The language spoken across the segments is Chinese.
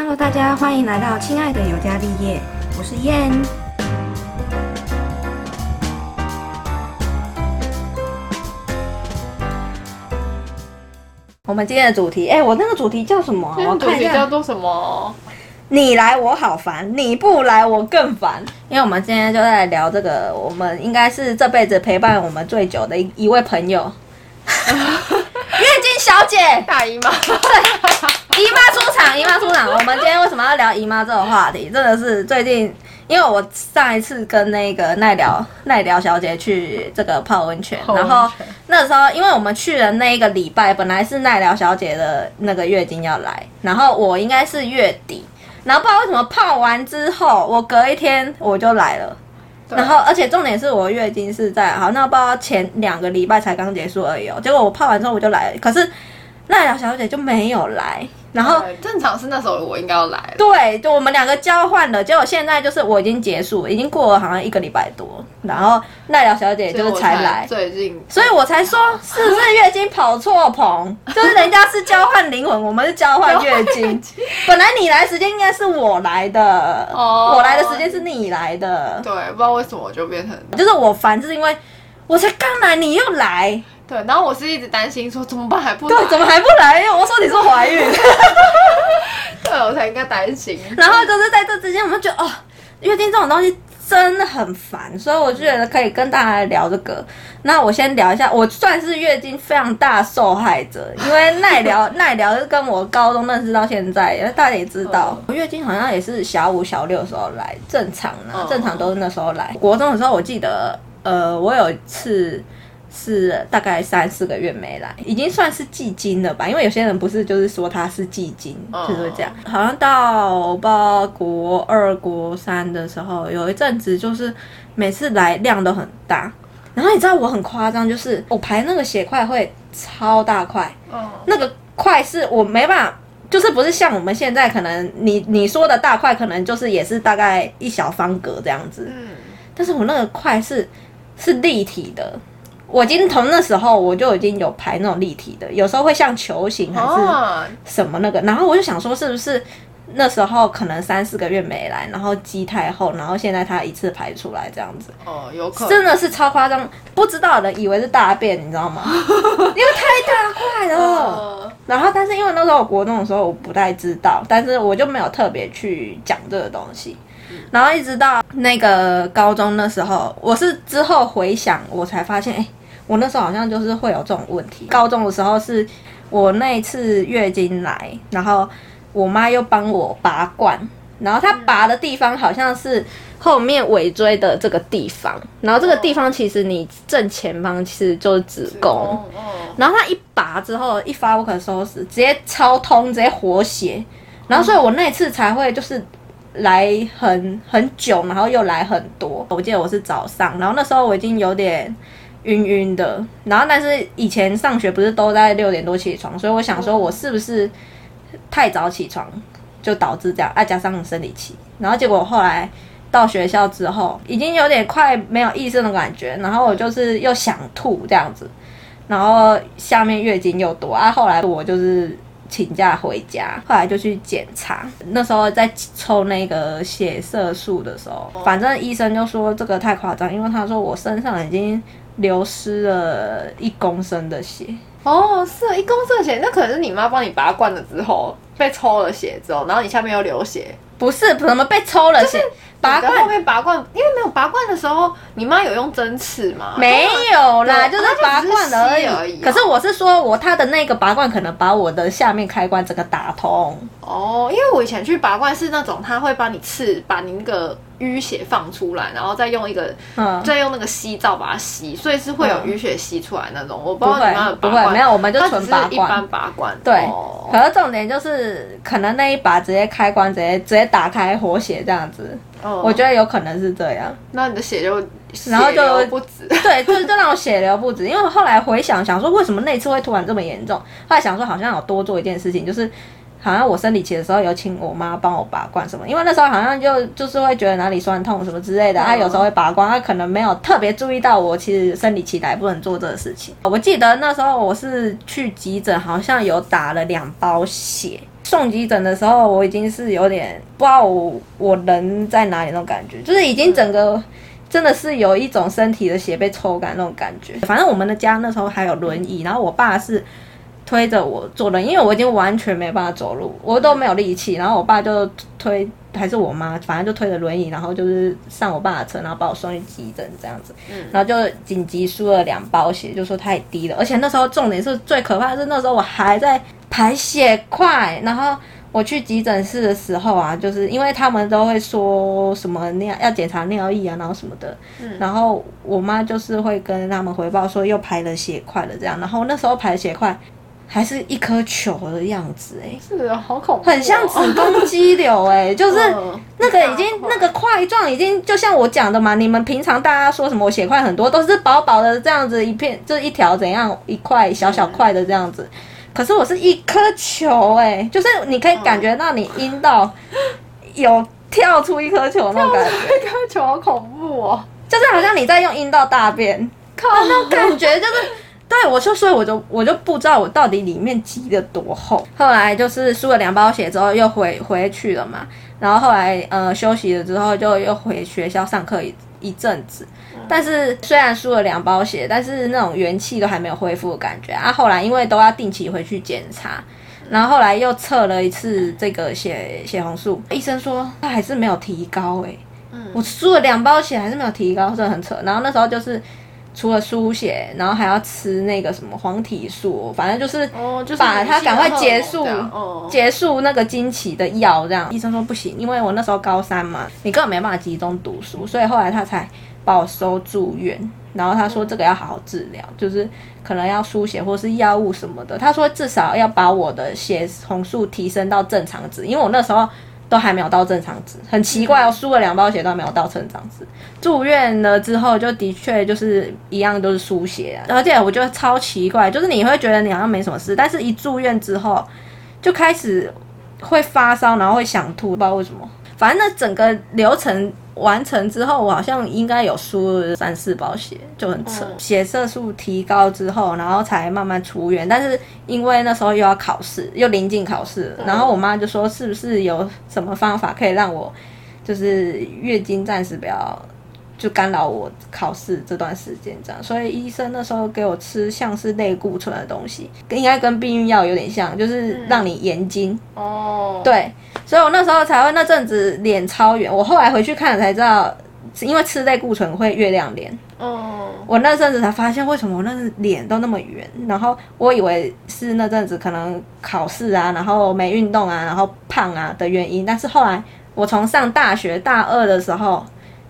Hello，大家欢迎来到亲爱的尤加利叶，我是燕。我们今天的主题，哎、我那个主题叫什么啊、我主题叫。做什么？你来我好烦，你不来我更烦。因为我们今天就在聊这个，我们应该是这辈子陪伴我们最久的一一位朋友，小姐。大姨妈。姨妈出场，姨妈出场。我们今天为什么要聊姨妈这个话题？真的是最近，因为我上一次跟那个奈良奈良小姐去这个泡温泉，然后那时候因为我们去的那一个礼拜，本来是奈良小姐的那个月经要来，然后我应该是月底，然后不知道为什么泡完之后，我隔一天我就来了。然后，而且重点是我月经是在好，那不知道前两个礼拜才刚结束而已哦。结果我泡完之后我就来了，可是奈良小姐就没有来。然后正常是那时候我应该要来了。对，就我们两个交换了，结果现在就是我已经结束，已经过了好像一个礼拜多，然后奈良小姐就是才来，最近所以我才说是不是月经跑错棚，就是人家是交换灵魂，我们是交换月经。本来你来时间应该是我来的，哦我来的时间是你来的，对，不知道为什么我就变成就是我烦，是因为我才刚来，你又来，对，然后我是一直担心说怎么办还不来，对，怎么还不来？因为我说你是怀孕。对我才应该担心。然后就是在这之间，我们就觉得哦，月经这种东西真的很烦，所以我就觉得可以跟大家来聊这个。那我先聊一下，我算是月经非常大受害者，因为 奈聊奈聊是跟我高中认识到现在，大家也知道，我月经好像也是小五小六的时候来，正常啦，嗯正常都是那时候来。国中的时候，我记得呃，我有一次。是大概三四个月没来，已经算是季经了吧？因为有些人不是就是说他是季经，嗯就是会这样。好像到我不知道国二、国三的时候，有一阵子就是每次来量都很大。然后你知道我很夸张，就是我排那个血块会超大块，嗯，那个块是我没办法，就是不是像我们现在可能你你说的大块，可能就是也是大概一小方格这样子。嗯，但是我那个块是是立体的，我已经从那时候我就已经有排那种立体的，有时候会像球形还是哦，什么那个，然后我就想说是不是那时候可能三四个月没来，然后积太厚，然后现在它一次排出来这样子，哦，有可能真的是超夸张，不知道的以为是大便，你知道吗？因为太大块了。呃然后，但是因为那时候我国中的时候我不太知道，但是我就没有特别去讲这个东西。然后一直到那个高中那时候，我是之后回想，我才发现，哎，我那时候好像就是会有这种问题。高中的时候是我那一次月经来，然后我妈又帮我拔罐，然后她拔的地方好像是后面尾椎的这个地方，然后这个地方其实你正前方其实就是子宫。哦，然后她一拔之后，一发不可收拾，直接超通，直接活血。然后所以我那次才会就是来很很久，然后又来很多。我记得我是早上，然后那时候我已经有点晕晕的。然后但是以前上学不是都在六点多起床，所以我想说我是不是太早起床就导致这样，啊加上生理期。然后结果后来。到学校之后，已经有点快没有意识的感觉，然后我就是又想吐这样子，然后下面月经又多啊。后来我就是请假回家，后来就去检查。那时候在抽那个血色素的时候，反正医生就说这个太夸张，因为他说我身上已经流失了一公升的血。哦，是一公升的血，那可能是你妈帮你拔罐了之后被抽了血之后，然后你下面又流血，不是怎么被抽了血？拔罐后罐面拔罐，因为没有拔罐的时候，你妈有用针刺吗？没有啦，就是拔罐而已。而已哦可是我是说，我他的那个拔罐可能把我的下面开关整个打通。哦，因为我以前去拔罐是那种他会帮你刺，把你那个淤血放出来，然后再用一个，嗯，再用那个吸罩把它吸，所以是会有嗯淤血吸出来那种。我不会不会，没有，我们就纯拔罐。般拔罐。对，哦可是重点就是可能那一把直接开关，直接直接打开活血这样子，哦我觉得有可能是这样。那你的血就然后就不止。对，就是就让我血流不止，因为我后来回想想说，为什么那次会突然这么严重？后来想说好像有多做一件事情，就是好像我生理期的时候有请我妈帮我拔罐什么，因为那时候好像就就是会觉得哪里酸痛什么之类的，她、有时候会拔罐，她可能没有特别注意到我其实生理期来不能做这个事情。我记得那时候我是去急诊，好像有打了两包血。送急诊的时候，我已经是有点不知道我我人在哪里那种感觉，就是已经整个真的是有一种身体的血被抽干那种感觉。反正我们的家那时候还有轮椅，然后我爸是推着我坐轮椅，因为我已经完全没办法走路，我都没有力气，然后我爸就推。还是我妈，反正就推着轮椅，然后就是上我爸的车，然后把我送去急诊这样子，嗯然后就紧急输了两包血，就说太低了，而且那时候重点是最可怕的是那时候我还在排血块，然后我去急诊室的时候啊，就是因为他们都会说什么尿要检查尿液啊，然后什么的，嗯然后我妈就是会跟他们回报说又排了血块了这样，然后那时候排血块。还是一颗球的样子哎，是啊，好恐怖，很像子宫肌瘤哎，就是那个已经那个块状已经就像我讲的嘛，你们平常大家说什么我血块很多都是薄薄的这样子一片，就是一条怎样一块小小块的这样子，可是我是一颗球哎，就是你可以感觉到你阴道有跳出一颗球那种感觉，一颗球好恐怖哦，就是好像你在用阴道大便，靠那种感觉就是。对，我就所以我就我就不知道我到底里面积的多厚。后来就是输了两包血之后又回回去了嘛，然后后来呃休息了之后就又回学校上课一一阵子。但是虽然输了两包血，但是那种元气都还没有恢复的感觉啊。后来因为都要定期回去检查，然后后来又测了一次这个血血红素，医生说他还是没有提高哎。嗯，我输了两包血还是没有提高，真的很扯。然后那时候就是。除了输血，然后还要吃那个什么黄体素，反正就是把它赶快结束，结束那个经期的药。这样医生说不行，因为我那时候高三嘛，你根本没办法集中读书，所以后来他才把我收住院。然后他说这个要好好治疗，就是可能要输血或是药物什么的。他说至少要把我的血红素提升到正常值，因为我那时候。都还没有到正常值，很奇怪哦，输了两包血都没有到正常值。住院了之后，就的确就是一样都是输血，而且我觉得超奇怪，就是你会觉得你好像没什么事，但是一住院之后就开始会发烧，然后会想吐，不知道为什么。反正那整个流程。完成之后，我好像应该有输三四包血，就很扯。血色素提高之后，然后才慢慢出院。但是因为那时候又要考试，又临近考试，然后我妈就说：“是不是有什么方法可以让我，就是月经暂时不要？”就干扰我考试这段时间，这样，所以医生那时候给我吃像是类固醇的东西，应该跟避孕药有点像，就是让你延睛。哦，对，所以我那时候才会那阵子脸超圆。我后来回去看才知道，因为吃类固醇会月亮脸。哦，我那阵子才发现为什么我那脸都那么圆，然后我以为是那阵子可能考试啊，然后没运动啊，然后胖啊的原因，但是后来我从上大学大二的时候。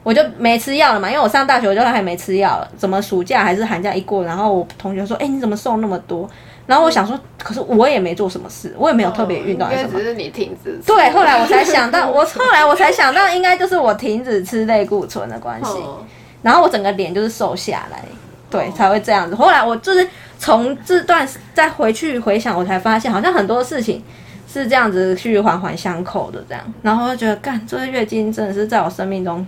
我就没吃药了嘛，因为我上大学我就还没吃药了。怎么暑假还是寒假一过，然后我同学说：“哎，你怎么瘦那么多？”然后我想说，可是我也没做什么事，我也没有特别运动什么。只是你停止。对，后来我才想到，我后来我才想到，应该就是我停止吃类固醇的关系。然后我整个脸就是瘦下来，对，才会这样子。后来我就是从这段再回去回想，我才发现好像很多事情是这样子去环环相扣的这样。然后就觉得，干，这个月经真的是在我生命中。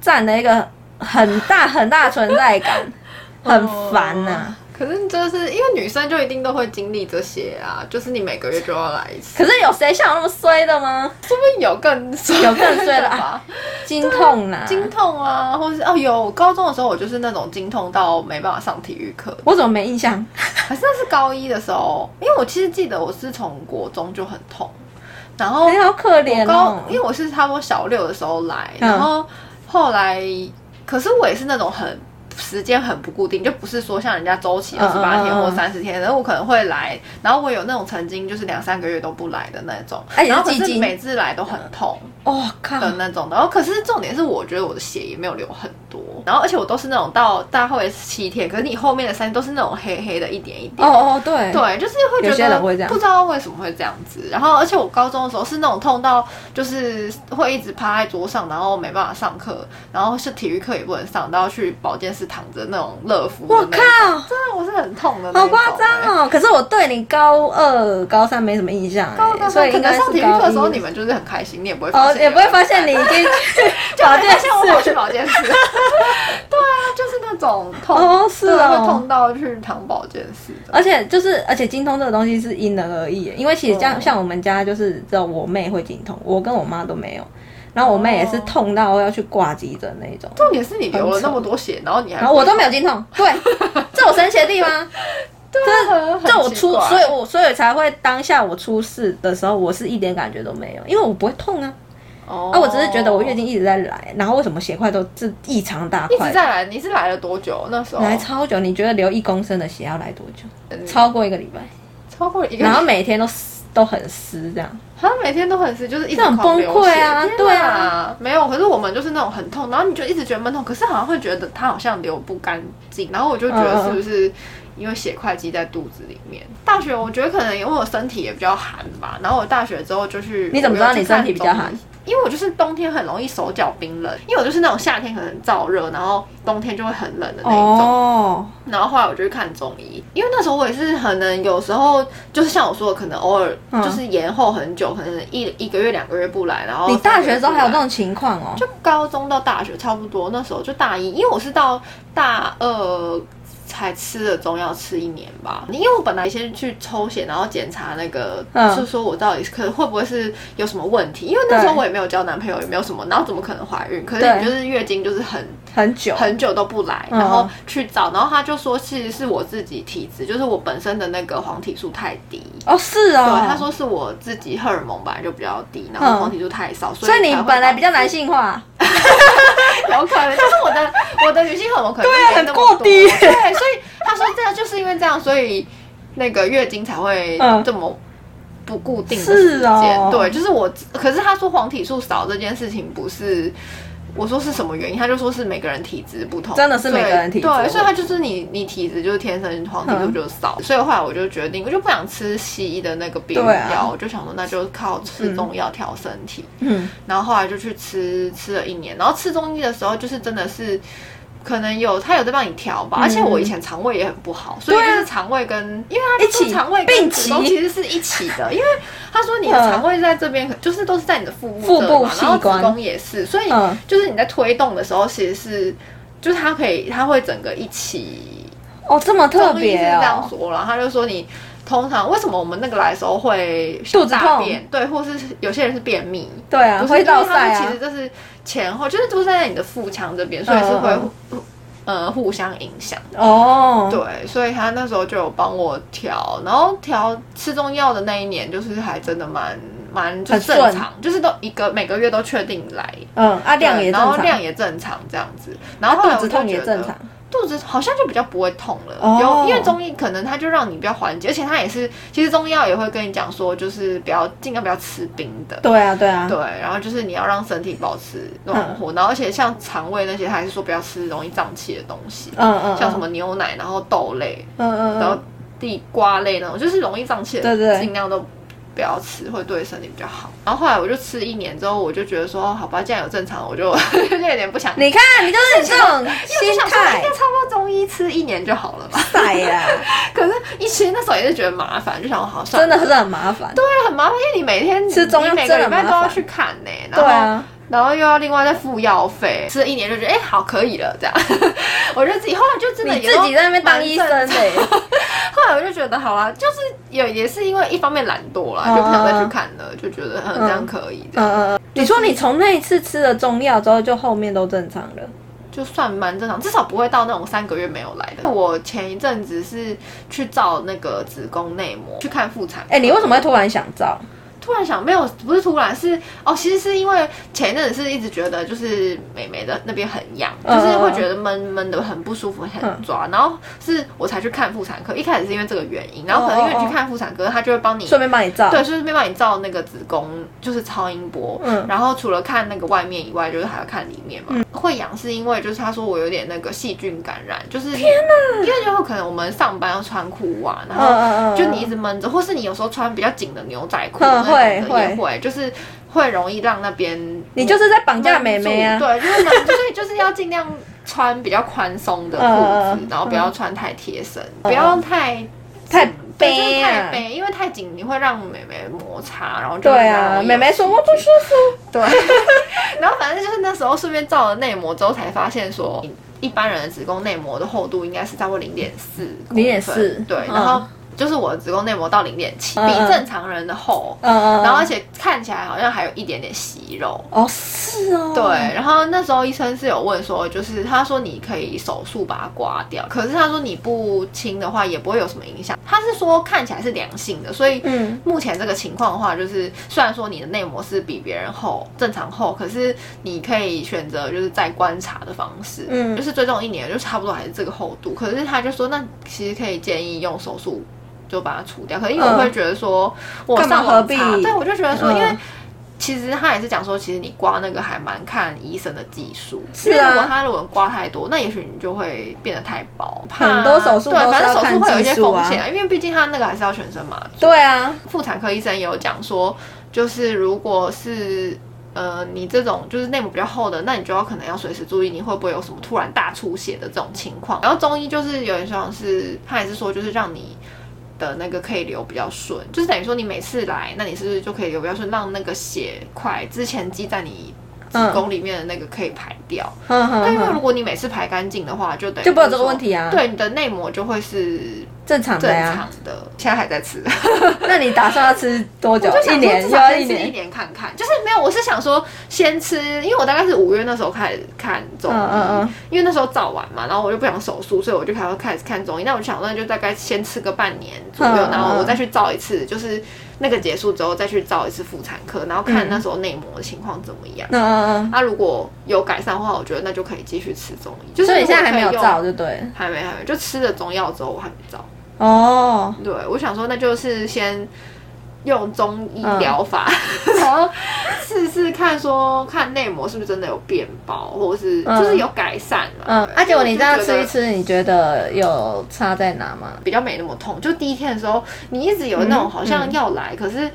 占了一个很大很大存在感，很烦呐。可是就是因为女生就一定都会经历这些啊，就是你每个月就要来一次。可是有谁像我那么衰的吗？说不定有更有更衰的啊，经痛呐，经痛啊，或是哦有高中的时候我就是那种经痛到没办法上体育课。我怎么没印象？还是那是高一的时候，因为我其实记得我是从国中就很痛，然后好可怜哦，因为我是差不多小六的时候来，然后。后来，可是我也是那种很。时间很不固定，就不是说像人家周期二十八天或三十天，然后我可能会来，然后我有那种曾经就是两三个月都不来的那种，然后可是每次来都很痛，哦靠。的那种，然后可是重点是我觉得我的血也没有流很多，然后而且我都是那种到大概会七天，可是你后面的三天都是那种黑黑的一点一点，哦哦对。对，就是会觉得不知道为什么会这样子，然后而且我高中的时候是那种痛到就是会一直趴在桌上，然后没办法上课，然后是体育课也不能上，都要去保健室。躺着那种乐福，我靠，真的我是很痛的，好夸张哦！可是我对你高二、高三没什么印象，所以可能上体育课的时候你们就是很开心，你也不会哦，也不会发现你已经 去保健室，像我跑去保健室，对啊，就是那种痛，哦是对哦会痛到去躺保健室的。而且就是，而且精通这个东西是因人而异，因为其实像、哦像我们家就是只有我妹会精通，我跟我妈都没有。然后我妹也是痛到要去挂急诊那种，重点是你流了那么多血，然后你还然后我都没有经痛。对，这我神奇的地方。对啊，这我出，所以我所以才会当下我出事的时候，我是一点感觉都没有，因为我不会痛啊。哦啊，我只是觉得我月经一直在来，然后为什么血块都是异常大块一直？在来，你是来了多久？那时候来超久，你觉得流一公升的血要来多久？超过一个礼拜，超过一个，然后每天都湿都很湿这样。他每天都很湿，就是一直很崩溃啊血对啊，没有。可是我们就是那种很痛，然后你就一直觉得闷痛，可是好像会觉得它好像流不干净，然后我就觉嗯得是不是因为血块积在肚子里面？大学我觉得可能因为我身体也比较寒吧，然后我大学之后就去，你怎么知道你身体比较寒？因为我就是冬天很容易手脚冰冷，因为我就是那种夏天可能燥热，然后冬天就会很冷的那一种。哦，然后后来我就去看中医，因为那时候我也是可能有时候就是像我说的，可能偶尔嗯就是延后很久，可能一一个月两个月不来，然后你大学的时候还有这种。种情况哦？就高中到大学差不多，那时候就大一，因为我是到大二才吃了中药吃一年吧。因为我本来先去抽血，然后检查那个，嗯就说我到底可能会不会是有什么问题？因为那时候我也没有交男朋友，也没有什么，然后怎么可能怀孕？可是你就是月经就是很很久，很久都不来，嗯然后去找，然后他就说其实是我自己体质，就是我本身的那个黄体素太低。哦，是哦。对，他说是我自己荷尔蒙本来就比较低，然后嗯黄体素太少，所所以你本来比较男性化，有可能就是我的我的女性荷尔蒙可能对很过低对，所以他说这样就是因为这样，所以那个月经才会嗯这么不固定的时是间。哦对，就是我，可是他说黄体素少这件事情不是。我说是什么原因？他就说是每个人体质不同，真的是每个人体质对，对所以他就是你你体质就是天生黄体素嗯就少，所以后来我就决定，我就不想吃西医的那个避孕对啊药，我就想说那就靠吃中药调身体。嗯，然后后来就去吃吃了一年，然后吃中医的时候，就是真的是可能有他有在帮你调吧，而且我以前肠胃也很不好，所以就是肠胃跟因为他一起。说肠胃并跟子宫其实是一起的，因为他说你的肠胃在这边，就是都是在你的腹部腹部这嘛，然后子宫也是，所以嗯。就是你在推动的时候，其实是就是它可以，它会整个一起哦，这么特别这样哦。说了，他就说你通常为什么我们那个来的时候会肚子痛？大便，对，或是有些人是便秘，对啊，不是会倒因为它塞啊。是其实。这是前后，就是都是在你的腹腔这边，所以是会嗯嗯。呃互相影响。哦，对，所以他那时候就有帮我调，然后调吃中药的那一年，就是还真的蛮蛮就正常，就是都一个每个月都确定来，嗯，啊量也正常，然后量也正常这样子，然后肚子痛也正常。肚子好像就比较不会痛了，哦。有因为中医可能它就让你比较缓解，而且它也是，其实中医药也会跟你讲说，就是不要尽量不要吃冰的，对啊，对啊，对，然后就是你要让身体保持暖和，然后而且像肠胃那些，它还是说不要吃容易胀气的东西，嗯嗯，像什么牛奶，然后豆类，嗯，嗯嗯。然后嗯，地瓜类那种，就是容易胀气的，对对。尽量都不要吃，会对身体比较好。然后后来我就吃一年之后，我就觉得说，哦好吧，既然有正常，我就就 有点不想。你看，你就是这种心态差不多中医吃一年就好了吧？晒呀，可是，一其实那时候也是觉得麻烦，就想说好算了，真的是很麻烦。对，很麻烦，因为你每天吃中药每个礼拜都要去看呢、对啊，然后又要另外再付药费，吃了一年就觉得哎、好可以了这样，我就自己后来就真的自己在那边当医生的。的，后来我就觉得好啦，就是也也是因为一方面懒惰啦，嗯就不想再去看了，就觉得嗯这样可以，这样嗯嗯嗯。你说你从那一次吃了中药之后，就后面都正常了？就算蛮正常，至少不会到那种三个月没有来的。我前一阵子是去照那个子宫内膜，去看妇产科。哎，你为什么会突然想照？突然想，没有，不是突然，是哦，其实是因为前一阵子是一直觉得就是美眉的那边很痒，嗯就是会觉得闷闷的，很不舒服，很抓，然后是我才去看妇产科。一开始是因为这个原因，然后可能因为你去看妇产科，他就会帮你顺便帮你照。对，顺便帮你照那个子宫，就是超音波。嗯然后除了看那个外面以外，就是还要看里面嘛。会痒是因为就是他说我有点那个细菌感染，就是天哪，因为就会可能我们上班要穿裤袜，然嗯后就你一直闷着，或是你有时候穿比较紧的牛仔裤会会也会，就是会容易让那边你就是在绑架闷妹妹啊。住。对，就是闷所以就是要尽量穿比较宽松的裤子嗯，然后不要穿太贴身，不要太太背！太背，因为太紧你会让妹妹摩擦，然后就对啊，妹妹说我不舒服。对，然后反正就是那时候顺便照了内膜之后才发现说，一般人的子宫内膜的厚度应该是差不多零点四，零点四，对，嗯。然后就是我的子宫内膜到零点七，嗯比正常人的厚，嗯嗯，然后而且看起来好像还有一点点息肉。哦是哦，对，然后那时候医生是有问说，就是他说你可以手术把它刮掉，可是他说你不清的话也不会有什么影响。他是说看起来是良性的，所以嗯目前这个情况的话，就是虽然说你的内膜是比别人厚，正常厚，可是你可以选择就是再观察的方式，嗯就是追踪一年，就差不多还是这个厚度。可是他就说，那其实可以建议用手术就把它除掉。可是因为我会觉得说，我上网何必查，对我就觉得说，嗯因为。其实他也是讲说，其实你刮那个还蛮看医生的技术，是啊如果他如果刮太多，那也许你就会变得太薄。怕很多手术对，反正手术会有一些风险啊，因为毕竟他那个还是要全身麻醉。对啊，妇产科医生也有讲说，就是如果是呃你这种就是内膜比较厚的，那你就要可能要随时注意你会不会有什么突然大出血的这种情况。然后中医就是有点像是他也是说就是让你。的那个可以流比较顺，就是等于说你每次来，那你是不是就可以流比较顺，让那个血块之前积在你子宫里面的那个可以排掉。但因为如，果你每次排干净的话，就等于就不会有这个问题啊对，你的内膜就会是正常的正呀常。的。现在还在吃。那你打算要吃多久一年至少又要一年一年？看看，就是没有，我是想说先吃，因为我大概是五月那时候开始看中医，嗯嗯嗯因为那时候早完嘛，然后我就不想手术，所以我就开始开始看中医。那我就想，那就大概先吃个半年左右，然后我再去照一次，就是那个结束之后再去照一次妇产科，然后看那时候内膜的情况怎么样。嗯嗯嗯。那、如果有改善的话，我觉得那就可以继续吃中医。就是你现在还没有照，就对。还没还没，就吃了中药之后我还没照。哦，对，我想说那就是先用中医嗯疗法，然后试试看说看内膜是不是真的有变薄，或者是嗯就是有改善嘛。嗯，啊，结果你这样吃一吃，你觉得有差在哪吗？比较没那么痛。就第一天的时候，你一直有那种嗯好像要来，可是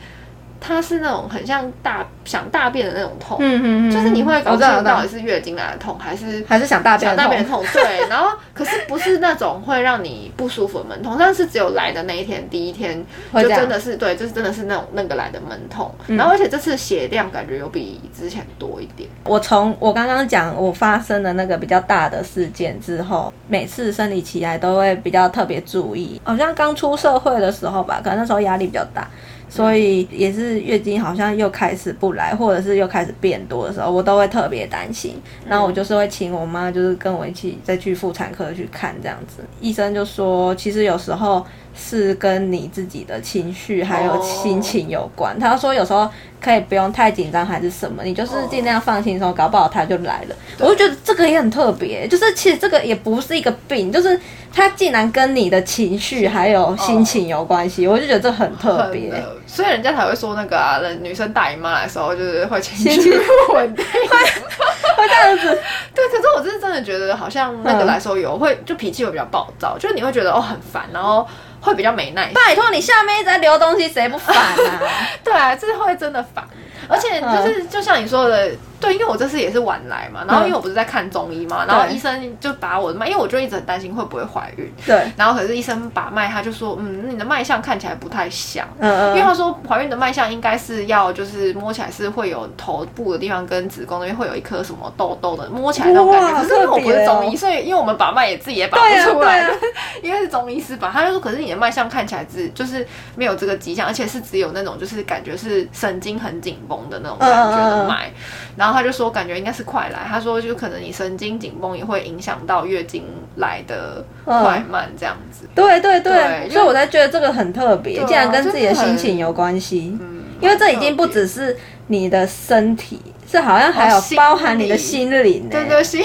它是那种很像大想大便的那种痛，嗯嗯嗯，就是你会搞不清到底，是月经来的痛还是还是想大便的想大便的痛。对，然后可是不是那种会让你不舒服的闷痛，但是只有来的那一天，第一天就真的是对，就是真的是那种那个来的闷痛，嗯。然后而且这次血量感觉有比之前多一点，我从我刚刚讲我发生的那个比较大的事件之后，每次生理期来都会比较特别注意。好像刚出社会的时候吧，可能那时候压力比较大，所以也是月经好像又开始不来，或者是又开始变多的时候，我都会特别担心。然后我就是会请我妈，就是跟我一起再去妇产科去看这样子。医生就说，其实有时候是跟你自己的情绪还有心情有关。他说有时候可以不用太紧张还是什么，你就是尽量放轻松，搞不好他就来了。我就觉得这个也很特别，就是其实这个也不是一个病，就是它竟然跟你的情绪还有心情有关系，我就觉得这很特别。所以人家才会说那个啊，人女生大姨妈来的时候就是会情绪不稳定，会这样子，对，可是我真的真的觉得好像那个嗯来说有会就脾气会比较暴躁，就是你会觉得哦很烦，然后会比较没耐心。拜托你下面一直在流东西，谁不烦啊？对啊，这会真的烦，而且就是就像你说的，对，因为我这次也是晚来嘛，然后因为我不是在看中医嘛，然后医生就把我的脉，因为我就一直很担心会不会怀孕，对，然后可是医生把脉，他就说，嗯，你的脉象看起来不太像。嗯嗯，因为他说怀孕的脉象应该是要就是摸起来是会有头部的地方跟子宫那边会有一颗什么痘痘的，摸起来那种感觉。哇可是因为我不是中医，哦所以因为我们把脉也自己也把不出来，因为是中医师把，他就说可是你的脉象看起来只就是没有这个迹象，而且是只有那种就是感觉是神经很紧绷的那种感觉的脉。然后他就说感觉应该是快来，他说就可能你神经紧绷也会影响到月经来的快慢这样子。对对对，对所以我才觉得这个很特别，竟然跟自己的心情有关系。嗯因为这已经不只是你的身体，是好像还有包含你的理心灵呢、对对，心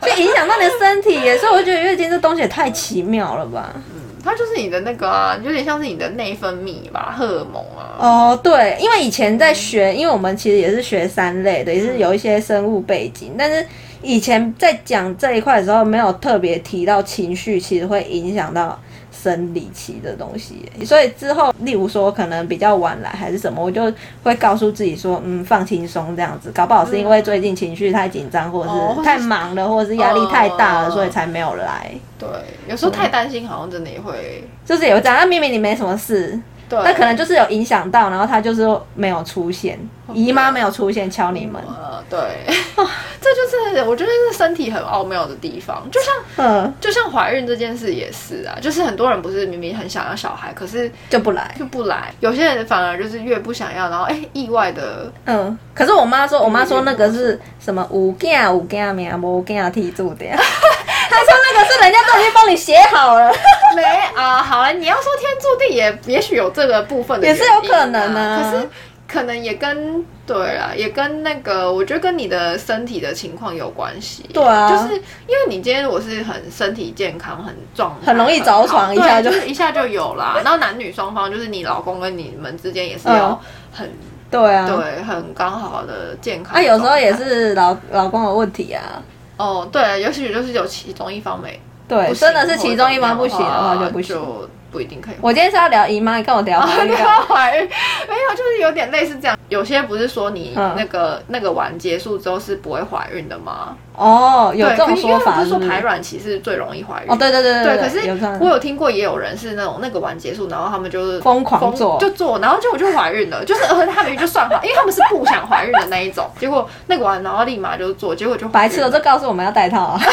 就影响到你的身体耶。所以我就觉得月经这东西也太奇妙了吧？它就是你的那个啊，有点像是你的内分泌吧，荷尔蒙啊。哦，对，因为以前在学，因为我们其实也是学三类的，也是有一些生物背景，但是以前在讲这一块的时候，没有特别提到情绪，其实会影响到生理期的东西。所以之后，例如说可能比较晚来还是什么，我就会告诉自己说，嗯，放轻松这样子。搞不好是因为最近情绪太紧张，或者哦是太忙了，或者是压力太大了，哦所以才没有来。对，有时候太担心，好像真的也会。就是有这样，那明明你没什么事，对。那可能就是有影响到，然后他就是没有出现，姨妈没有出现敲你们，呃，对，这就是我觉得是身体很奥妙的地方，就像嗯，就像怀孕这件事也是啊，就是很多人不是明明很想要小孩，可是就不来。就不来，有些人反而就是越不想要，然后哎、意外的嗯，可是我妈说，我妈说那个是什么有囝有囝命，无囝替注的。她说那个是人家都已经帮你写好了，没啊，好了，你要说天注定也也许有这个部分的也是有可能啊可是可能也跟对啊，也跟那个我觉得跟你的身体的情况有关系。对啊就是因为你今天我是很身体健康、很壮、很容易着床一下就对是一下就有啦。然后男女双方就是你老公跟你们之间也是要嗯很、对啊，对很刚好的健康。啊，有时候也。是老老公的问题啊。哦，对，尤其就是有其中一方没对，真的是其中一方不行的话就不行。就不一定可以。我今天是要聊姨妈，你跟我聊怀孕没干嘛有怀孕，没有，就是有点类似这样。有些不是说你嗯那个、那个完结束之后是不会怀孕的吗？哦，有对，这种可是因为说法不是说排卵期是最容易怀孕。哦，对对对对，对，可是我有听过，也有人是那种那个完结束，然后他们就是疯狂做就做，然后结果就怀孕了，就是而且他们就算好，因为他们是不想怀孕的那一种，结果那个完，然后立马就做，结果就白痴了，孕了这告诉我们要戴套啊！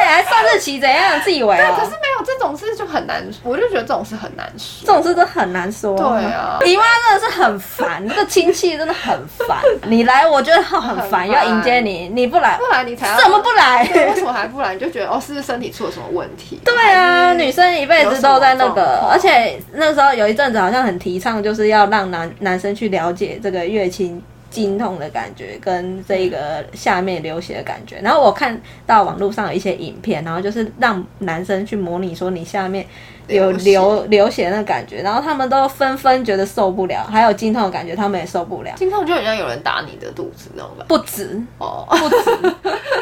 还算日期怎样，自以为对，啊可是？没有这种事就很难，我就觉得这种事很难说。这种事都很难说。对啊姨妈真的是很烦，这个亲戚真的很烦。你来，我觉得很烦，要迎接你，你不来不，来你才要怎么不来？对，为什么还不来？你就觉得哦，是不是身体出了什么问题？对啊，女生一辈子都在那个，而且那时候有一阵子好像很提倡，就是要让男男生去了解这个月经经痛的感觉跟这个下面流血的感觉。然后我看到网络上有一些影片，然后就是让男生去模拟说你下面有流血流流血那个感觉，然后他们都纷纷觉得受不了，还有经痛的感觉他们也受不了。经痛就好像有人打你的肚子那种感觉。不止，哦，不止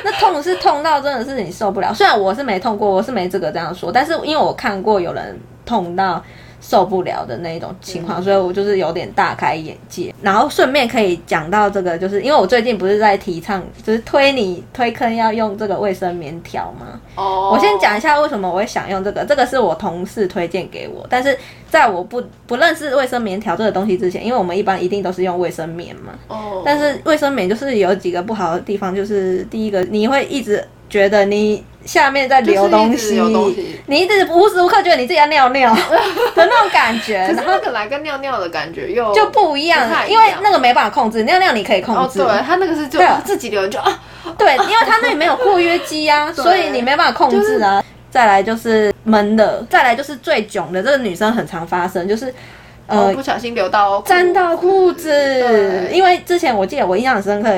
那痛是痛到真的是你受不了。虽然我是没痛过，我是没资格这样说，但是因为我看过有人痛到受不了的那一种情况，所以我就是有点大开眼界。然后顺便可以讲到这个，就是因为我最近不是在提倡，就是推你推坑要用这个卫生棉条吗？哦，我先讲一下为什么我会想用这个，这个是我同事推荐给我，但是在我不不认识卫生棉条这个东西之前，因为我们一般一定都是用卫生棉嘛，哦，但是卫生棉就是有几个不好的地方，就是第一个你会一直觉得你下面在流东西，有东西。你一直无时无刻觉得你自己要尿尿 的那种感觉，可是然后那个来跟尿尿的感觉又就不一样因为那个没办法控制，尿尿你可以控哦，制，对，他那个是就自己流人就啊，对，因为它那里没有括约肌啊，所以你没办法控制啊。再来就是闷的，再来就是最囧的，这个女生很常发生，就是呃哦不小心流到沾到裤子，因为之前我记得我印象很深刻，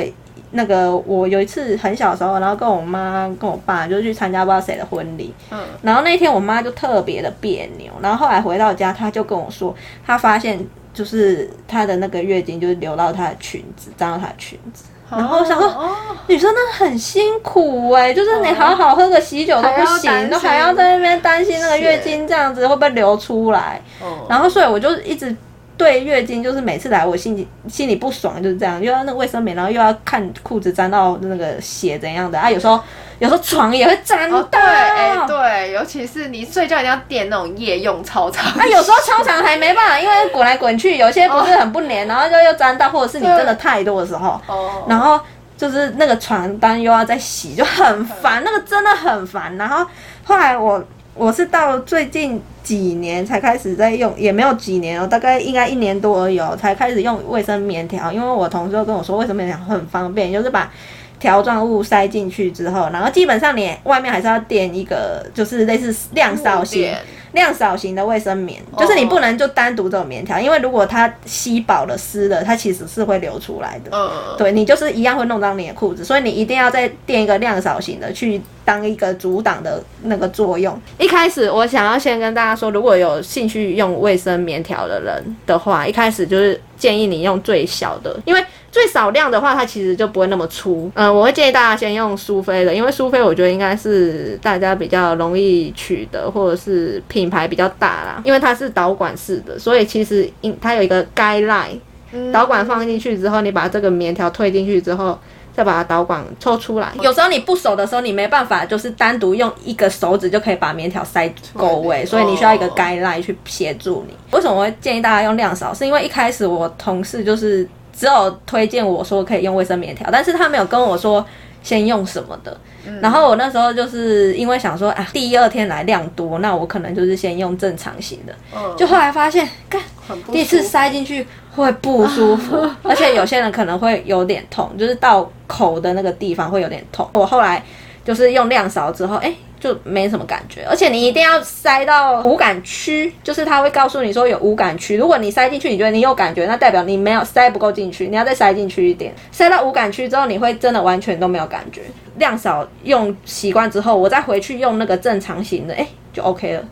那个我有一次很小的时候，然后跟我妈跟我爸就去参加不知道谁的婚礼，嗯，然后那天我妈就特别的别扭，然后后来回到家，她就跟我说，她发现就是她的那个月经就是流到她的裙子，沾到她的裙子。然后我想说哦，女生真的很辛苦哎、就是你好好喝个喜酒都不行，心。都还要在那边担心那个月经这样子会不会流出来。嗯然后所以我就一直对月经就是每次来我心里心里不爽就是这样，又要那个卫生棉，然后又要看裤子沾到那个血怎样的啊，有时候有时候床也会沾到，哦对，哎对，尤其是你睡觉一定要垫那种夜用超长，啊，有时候超长还没办法，因为滚来滚去，有些不是很不粘，然后就又沾到，或者是你真的太多的时候，哦，然后就是那个床单又要再洗，就很烦，那个真的很烦。然后后来我我是到最近几年才开始在用，也没有几年哦，大概应该一年多而已哦，才开始用卫生棉条。因为我同事跟我说，卫生棉条很方便，就是把条状物塞进去之后，然后基本上你外面还是要垫一个，就是类似量少型量少型的卫生棉，就是你不能就单独这种棉条，因为如果它吸饱了湿了，它其实是会流出来的。嗯，对你就是一样会弄脏你的裤子，所以你一定要再垫一个量少型的去当一个阻挡的那个作用。一开始我想要先跟大家说，如果有兴趣用卫生棉条的人的话，一开始就是建议你用最小的，因为最少量的话，它其实就不会那么粗。嗯、我会建议大家先用苏菲的，因为苏菲我觉得应该是大家比较容易取得，或者是品牌比较大啦，因为它是导管式的，所以其实应它有一个 guideline。嗯导管放进去之后，你把这个棉条推进去之后，再把导管抽出来。有时候你不熟的时候，你没办法就是单独用一个手指就可以把棉条塞够位，所以你需要一个盖赖去协助你。为什么我会建议大家用量少？是因为一开始我同事就是只有推荐我说可以用卫生棉条，但是他没有跟我说。先用什么的？然后我那时候就是因为想说，啊，第二天来量多，那我可能就是先用正常型的。就后来发现，干，第一次塞进去会不舒服，而且有些人可能会有点痛，就是到口的那个地方会有点痛。我后来就是用量勺之后，哎。就没什么感觉，而且你一定要塞到无感区，就是他会告诉你说有无感区。如果你塞进去，你觉得你有感觉，那代表你没有塞不够进去，你要再塞进去一点。塞到无感区之后，你会真的完全都没有感觉。量少用习惯之后，我再回去用那个正常型的，哎，就 OK 了，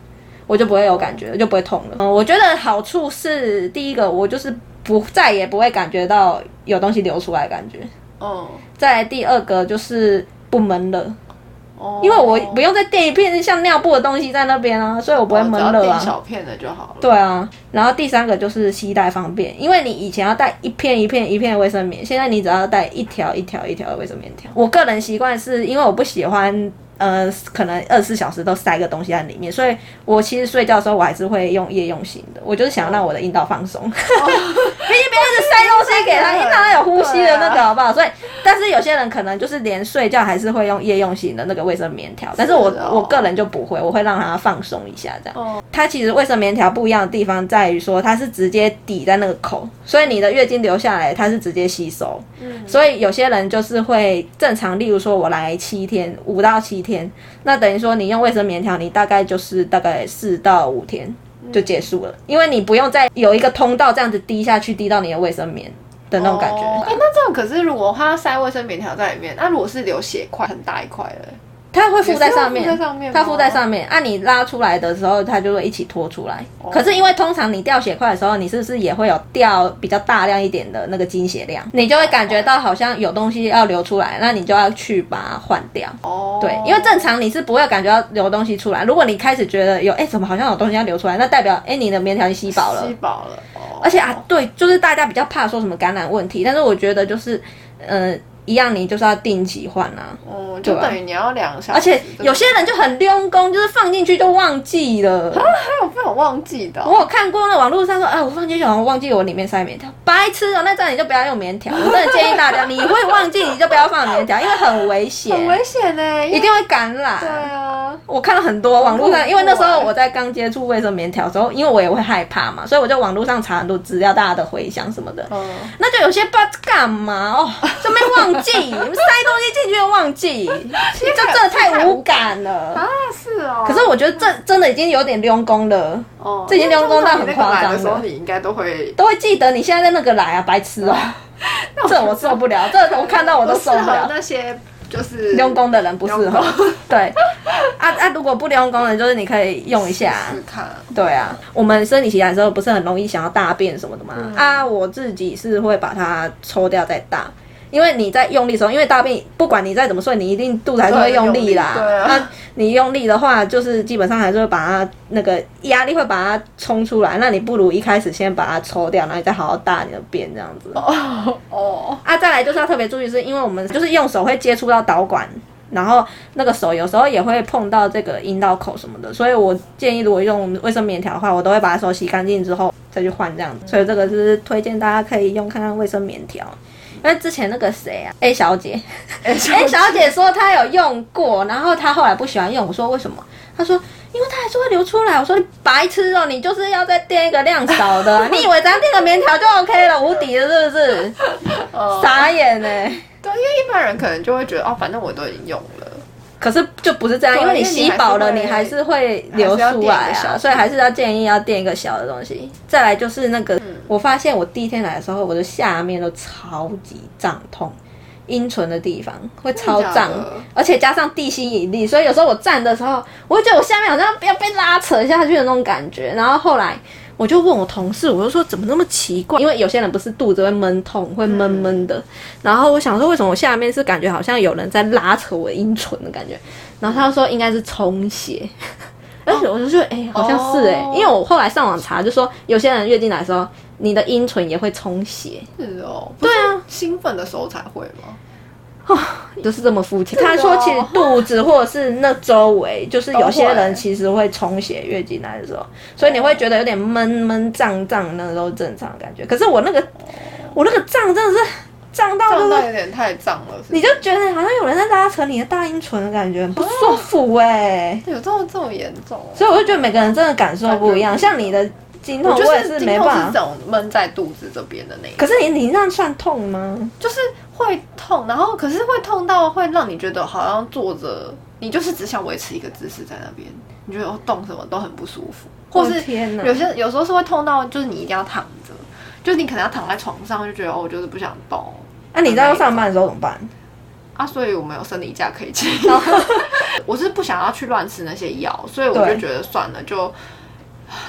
我就不会有感觉，就不会痛了。嗯，我觉得好处是第一个，我就是不再也不会感觉到有东西流出来感觉。哦。再第二个就是不闷了。因为我不用再垫一片像尿布的东西在那边啊，所以我不会闷热啊。小片的就好了。对啊，然后第三个就是携带方便，因为你以前要带一片一片一片卫生棉，现在你只要带一条一条一条的卫生棉条。我个人习惯是因为我不喜欢。呃，可能二十四小时都塞个东西在里面，所以我其实睡觉的时候我还是会用夜用型的，我就是想让我的阴道放松，毕竟别人是塞东西给他，阴道有呼吸的那个好不好？所以，但是有些人可能就是连睡觉还是会用夜用型的那个卫生棉条，但是我我个人就不会，我会让他放松一下这样。哦它其实卫生棉条不一样的地方在于说它是直接抵在那个口，所以你的月经流下来它是直接吸收，嗯，所以有些人就是会正常，例如说我来七天，五到七。天，那等于说你用卫生棉条，你大概就是大概四到五天就结束了，因为你不用再有一个通道这样子滴下去，滴到你的卫生棉的那种感觉。哎，那这样可是如果他塞卫生棉条在里面，那如果是流血块很大一块的。它会附在上面，它附在上面。按你拉出来的时候，它就会一起拖出来。可是因为通常你掉血块的时候，你是不是也会有掉比较大量一点的那个经血量？你就会感觉到好像有东西要流出来，那你就要去把它换掉。哦，对，因为正常你是不会感觉到流东西出来。如果你开始觉得有，哎，怎么好像有东西要流出来，那代表哎你的棉条吸饱了。吸饱了。而且啊，对，就是大家比较怕说什么感染问题，但是我觉得就是，嗯。一样，你就是要定期换啊。哦，就等于你要两小时。而且有些人就很溜工，就是放进去就忘记了。啊，还有被我忘记的？我有看过那网络上说，哎，我放进去好像忘记我里面塞棉条，白痴哦！那这样你就不要用棉条。我真的建议大家，你会忘记你就不要放棉条，因为很危险。很危险呢，一定会感染。对啊，我看了很多网络上，因为那时候我在刚接触卫生棉条的时候，因为我也会害怕嘛，所以我就网络上查很多资料，大家的回想什么的。哦。那就有些不知道干嘛哦，就没忘记。塞东西进去又忘记，就真的太无感了啊！是哦，可是我觉得这真的已经有点溜工了哦，这已经溜工到很夸张了。你应该都会都会记得你现在在那个来啊，白痴哦！这我受不了，这我看到我都受不了。那些就是溜工的人不适合。对啊啊，如果不溜工的，就是你可以用一下。看。对啊，我们生理期来的时候不是很容易想要大便什么的吗？啊，我自己是会把它抽掉再大。因为你在用力的时候，因为大便不管你再怎么睡，你一定肚子还是会用力啦。那你用力的话，就是基本上还是会把它那个压力会把它冲出来。那你不如一开始先把它抽掉，然后你再好好大你的便这样子。哦哦。啊，再来就是要特别注意，是因为我们就是用手会接触到导管，然后那个手有时候也会碰到这个阴道口什么的，所以我建议如果用卫生棉条的话，我都会把手洗干净之后再去换这样子。所以这个是推荐大家可以用看看卫生棉条。因为之前那个谁啊，A 小姐，A 小姐说她有用过，然后她后来不喜欢用。我说为什么？她说因为它还是会流出来。我说你白痴哦，你就是要再垫一个量少的，你以为只要垫个棉条就 OK 了，无敌了是不是？傻眼呢。对，因为一般人可能就会觉得哦，反正我都已经用了。可是就不是这样，因为你吸饱了，你还是会流出来啊，所以还是要建议要垫一个小的东西。再来就是那个，我发现我第一天来的时候，我的下面都超级胀痛，阴唇的地方会超胀，而且加上地心引力，所以有时候我站的时候，我会觉得我下面好像要被拉扯下去的那种感觉。然后后来。我就问我同事，我就说怎么那么奇怪？因为有些人不是肚子会闷痛，会闷闷的。然后我想说，为什么我下面是感觉好像有人在拉扯我阴唇的感觉？然后他就说应该是充血，而且我就觉得哎，好像是哎，因为我后来上网查，就说有些人月经来的时候，你的阴唇也会充血。是哦，对啊，兴奋的时候才会吗？就是这么肤浅。他说，其实肚子或者是那周围，就是有些人其实会充血，月经来的时候，所以你会觉得有点闷闷胀胀，那都是正常的感觉。可是我那个，我那个胀真的是胀到就胀到是，有点太胀了，是是你就觉得好像有人在拉扯你的大阴唇的感觉，很不舒服哎、有这么这么严重哦？所以我就觉得每个人真的感受不一样，像你的经痛，我也是没办法。这种闷在肚子这边的那一，可是你你那算痛吗？就是会痛，然后可是会痛到会让你觉得好像坐着，你就是只想维持一个姿势在那边，你觉得哦动什么都很不舒服，或是天哪有些有时候是会痛到就是你一定要躺着，就是你可能要躺在床上，就觉得哦我就是不想动。那、你在要上班的时候怎么办？啊，所以我们有生理假可以请。我是不想要去乱吃那些药，所以我就觉得算了，就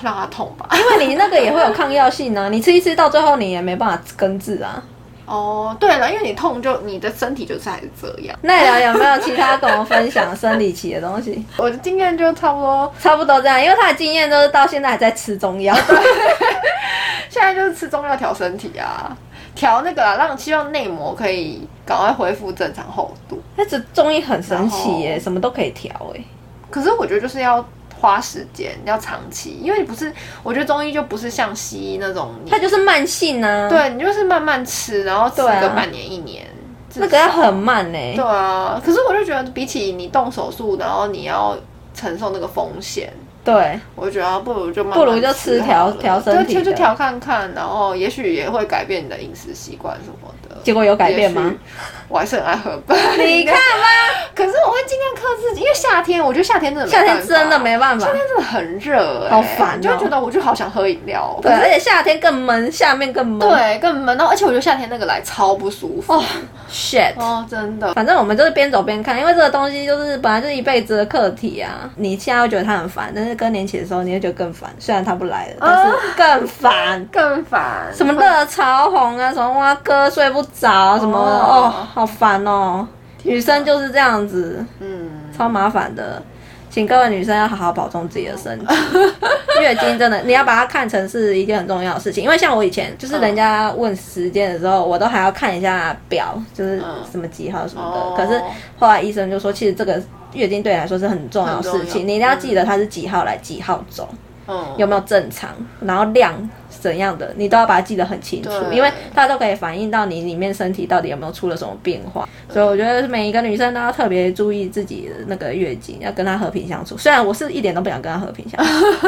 让它痛吧。因为你那个也会有抗药性啊，你吃一吃到最后你也没办法根治啊。哦，对了，因为你痛就你的身体就是还是这样。奈良有没有其他跟我分享生理期的东西？我的经验就差不多，差不多这样，因为他的经验都是到现在还在吃中药。现在就是吃中药调身体啊，调那个啊，让希望内膜可以赶快恢复正常厚度。那这中医很神奇耶，什么都可以调哎。可是我觉得就是要花时间，要长期，因为你不是，我觉得中医就不是像西医那种，它就是慢性啊，，对你就是慢慢吃，然后吃个半年一年，至那个要很慢呢。对啊，可是我就觉得比起你动手术，然后你要承受那个风险，对，我就觉得不如就慢慢不如就吃调调身体对就就调看看，然后也许也会改变你的饮食习惯什么的。结果有改变吗？我还是很爱喝吧。你看吗？可是我会尽量克制，因为夏天，我觉得夏天真的夏天真的没办法夏。天真的很热、欸，好烦就会觉得我就好想喝饮料。对，可是而且夏天更闷，下面更闷。对，更闷。然后而且我觉得夏天那个来超不舒服。哦，shit。哦，真的。反正我们就是边走边看，因为这个东西就是本来就是一辈子的课题啊。你现在会觉得它很烦，但是更年期的时候你会觉得更烦。虽然它不来了，但是更烦。更烦。什么热潮红啊，什么哇哥睡不着，什么哦好烦哦。女生就是这样子，嗯，超麻烦的。请各位女生要好好保重自己的身体。月经真的，你要把它看成是一件很重要的事情。因为像我以前，就是人家问时间的时候，我都还要看一下表，就是嗯什么几号什么哦的。可是后来医生就说，其实这个月经对你来说是很重要的事情，你一定要记得它是几号来几号走，嗯，有没有正常，然后量怎样的，你都要把它记得很清楚，对因为它都可以反映到你里面身体到底有没有出了什么变化。所以我觉得每一个女生都要特别注意自己的那个月经，要跟她和平相处。虽然我是一点都不想跟她和平相处，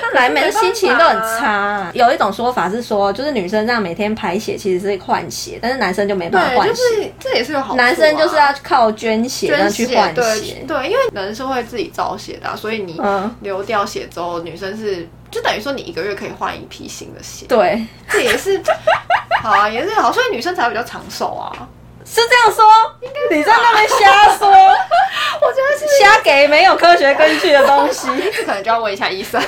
她来每次心情都很差。有一种说法是说，就是女生这样每天排血其实是换血，但是男生就没办法对，换血。就是这也是有好。男生就是要靠捐血，去换对血。对，因为人是会自己造血的啊、所以你嗯流掉血之后，女生是就等于说你一个月可以换一批新的鞋，对，这也是好啊，也是好，所以女生才会比较长寿啊。是这样说。你在那边瞎说，我觉得是瞎给没有科学根据的东西。这可能就要问一下医生。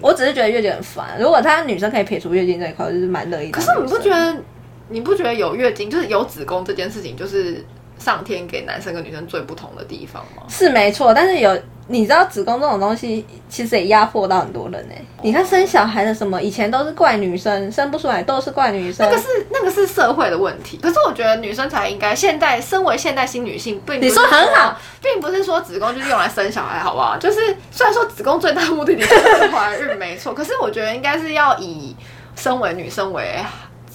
我只是觉得月经很烦。如果她女生可以撇除月经这一块，我就是蛮乐意。可是你不觉得你不觉得有月经就是有子宫这件事情，就是上天给男生跟女生最不同的地方吗？是没错？但是有你知道子宫这种东西，其实也压迫到很多人呢、你看生小孩的什么，以前都是怪女生，生不出来都是怪女生。那个是那个是社会的问题，可是我觉得女生才应该，现代身为现代新女性，并不是你说很好，并不是说子宫就是用来生小孩，好不好？就是虽然说子宫最大的目的就是怀孕，没错，可是我觉得应该是要以身为女生为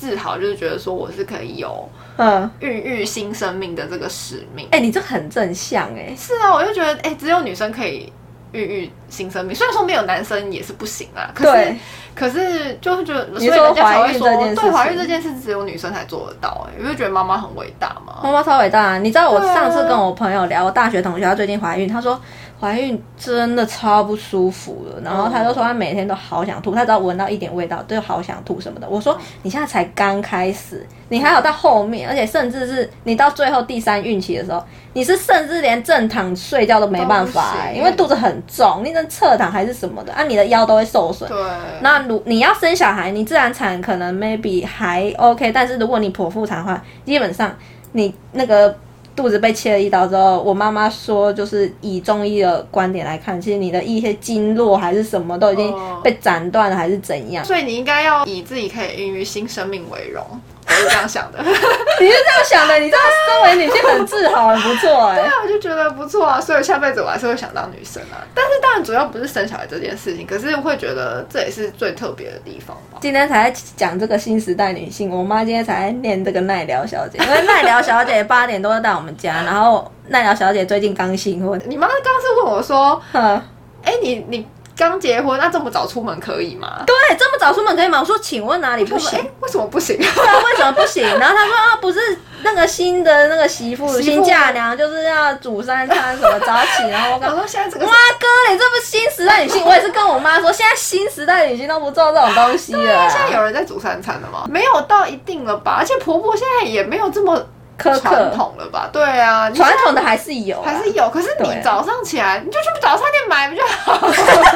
自豪，就是觉得说我是可以有嗯，孕育新生命的这个使命。哎、你这很正向哎、是啊，我就觉得哎、只有女生可以孕育新生命，虽然说没有男生也是不行啊，可是对可是就是觉得，所以人家才会说，对怀孕这件事只有女生才做得到、哎，你会觉得妈妈很伟大嘛？妈妈超伟大、啊。你知道我上次跟我朋友聊，我大学同学她最近怀孕，她说怀孕真的超不舒服的，然后她就说她每天都好想吐，她只要闻到一点味道就好想吐什么的。我说你现在才刚开始，你还有到后面，而且甚至是你到最后第三孕期的时候，你是甚至连正躺睡觉都没办法、因为肚子很重，你能侧躺还是什么的，啊，你的腰都会受损。对，那如你要生小孩，你自然产可能 maybe 还 OK，但是如果你剖腹产的话，基本上你那个肚子被切了一刀之后，我妈妈说，就是以中医的观点来看，其实你的一些经络还是什么都已经哦被斩断了，还是怎样。所以你应该要以自己可以孕育新生命为荣。我是这样想的。你是这样想的？你这样身为女性很自豪，很不错哎、对啊，我就觉得不错啊，所以下辈子我还是会想当女生啊。但是当然主要不是生小孩这件事情，可是会觉得这也是最特别的地方吧。今天才在讲这个新时代女性，我妈今天才在念这个奈良小姐，因为奈良小姐八点多就到我们家，然后奈良小姐最近刚新婚，你妈刚刚是问我说，哼，哎、你你刚结婚，那这么早出门可以吗？对，这么早出门可以吗？我说，请问哪里不哎、行？为什么不行？对啊，为什么不行？然后他说啊，不是那个新的那个媳妇新嫁娘就是要煮三餐什么早起，然后我我刚说现在这个哇哥，你这不新时代女性？我也是跟我妈说，现在新时代女性都不做这种东西了啊，现在有人在煮三餐了吗？没有到一定了吧？而且婆婆现在也没有这么苛传。统了吧？对啊，传统的还是有啊，还是有，可是你早上起来你就去早餐店买不就好？你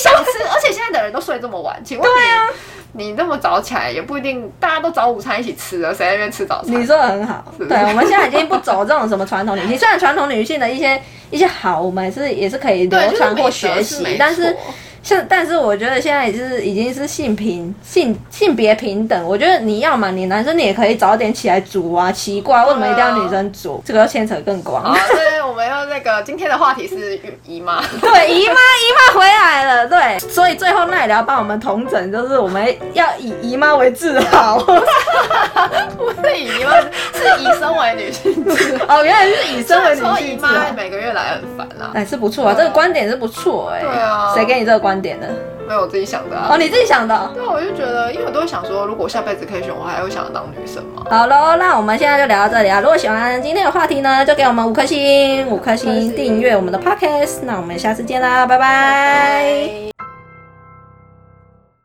想吃，而且现在的人都睡这么晚，请问你、对啊。你那么早起来也不一定，大家都早午餐一起吃了，谁在那边吃早餐？你说的很好，是。对，我们现在已经不走这种什么传统 女性，虽然传统女性的一些一些好，我们也是也是可以流传或学习，但是错像但是我觉得现在也是已经是性平性性别平等，我觉得你要嘛，你男生你也可以早点起来煮啊，奇怪为什么一定要女生煮？这个要牵扯更广。好，对，我们要那个今天的话题是姨妈，对，姨妈姨妈回来了，对，所以最后那也要帮我们同整，就是我们要以姨妈为自豪。不是以姨妈，是以身为女性自豪。哦，原来是以身为女说姨妈性自豪。每个月来很烦啊，哎，是不错啊，这个观点是不错哎。对啊谁给你这个观点呢？没有我自己想的啊。哦，你自己想的哦。对，我就觉得，因为我都会想说，如果下辈子可以选，我还会想当女生吗？好喽，那我们现在就聊到这里啊！如果喜欢今天的话题呢，就给我们五颗星，五颗星订阅我们的 podcast。那我们下次见啦，拜拜